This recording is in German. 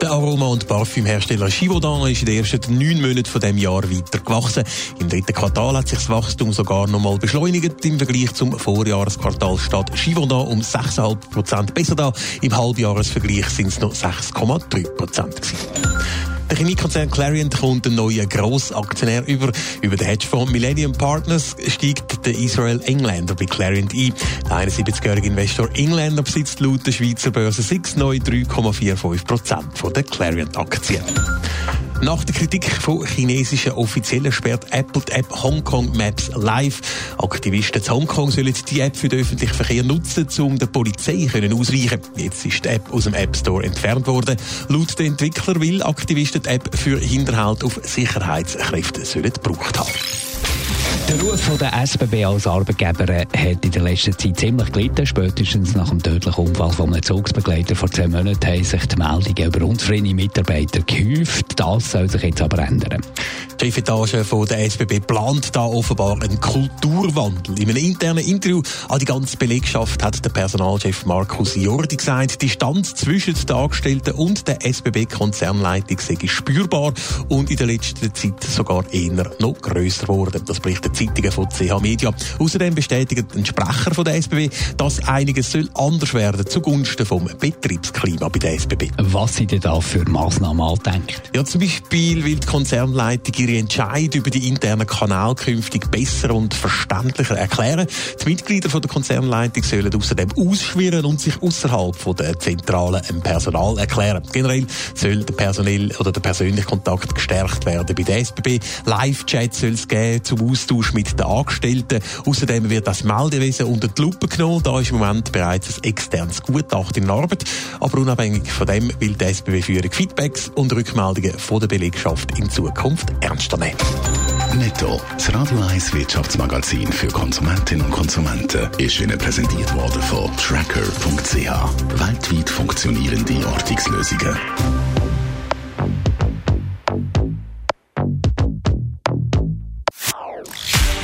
Der Aroma- und Parfümhersteller Givaudan ist in den ersten neun Monaten von dem Jahr weiter gewachsen. Im dritten Quartal hat sich das Wachstum sogar noch mal beschleunigt. Im Vergleich zum Vorjahresquartal steht Givaudan um 6,5 Prozent besser da. Im Halbjahresvergleich sind es noch 6,3 Prozent der Chemiekonzern Clariant kommt einen neuen Grossaktionär über. Über den Hedgefonds Millennium Partners steigt der Israel Engländer bei Clariant ein. Der 71-jährige Investor Engländer besitzt laut der Schweizer Börse 6 neu 3,45 Prozent der Clariant-Aktien. Nach der Kritik von chinesischen Offiziellen sperrt Apple die App Hongkong Maps Live. Aktivisten in Hongkong sollen die App für den öffentlichen Verkehr nutzen, um der Polizei können. Jetzt ist die App aus dem App Store entfernt worden. Laut den Entwickler will Aktivisten die App für Hinterhalt auf Sicherheitskräfte sollen gebraucht haben. Der Ruf der SBB als Arbeitgeber hat in der letzten Zeit ziemlich gelitten. Spätestens nach dem tödlichen Unfall von einem Zugsbegleiter vor zehn Monaten haben sich die Meldungen über unzufriedene Mitarbeiter gehäuft. Das soll sich jetzt aber ändern. Die Chefetage von der SBB plant da offenbar einen Kulturwandel. In einem internen Interview an die ganze Belegschaft hat der Personalchef Markus Jordi gesagt, die Stand zwischen den Angestellten und der SBB-Konzernleitung sei spürbar und in der letzten Zeit sogar eher noch grösser geworden. Das berichtet Zeitungen von CH Media. Außerdem bestätigt ein Sprecher von der SBB, dass einiges soll anders werden zugunsten vom Betriebsklima bei der SBB. Was sind denn da für Massnahmen angedenkt? Ja, zum Beispiel will die Konzernleitung ihre Entscheid über die internen Kanäle künftig besser und verständlicher erklären. Die Mitglieder von der Konzernleitung sollen außerdem ausschwirren und sich außerhalb von der Zentrale im Personal erklären. Generell soll der personell oder der persönliche Kontakt gestärkt werden bei der SBB. Live-Chat soll es geben zum Austausch mit den Angestellten. Außerdem wird das Meldewesen unter die Lupe genommen. Da ist im Moment bereits ein externes Gutachten in Arbeit. Aber unabhängig von dem will die SBB-Führung Feedbacks und Rückmeldungen von der Belegschaft in Zukunft ernster nehmen. Netto, das Radio 1 Wirtschaftsmagazin für Konsumentinnen und Konsumenten, ist Ihnen präsentiert worden von Tracker.ch. Weltweit funktionierende Ortungslösungen.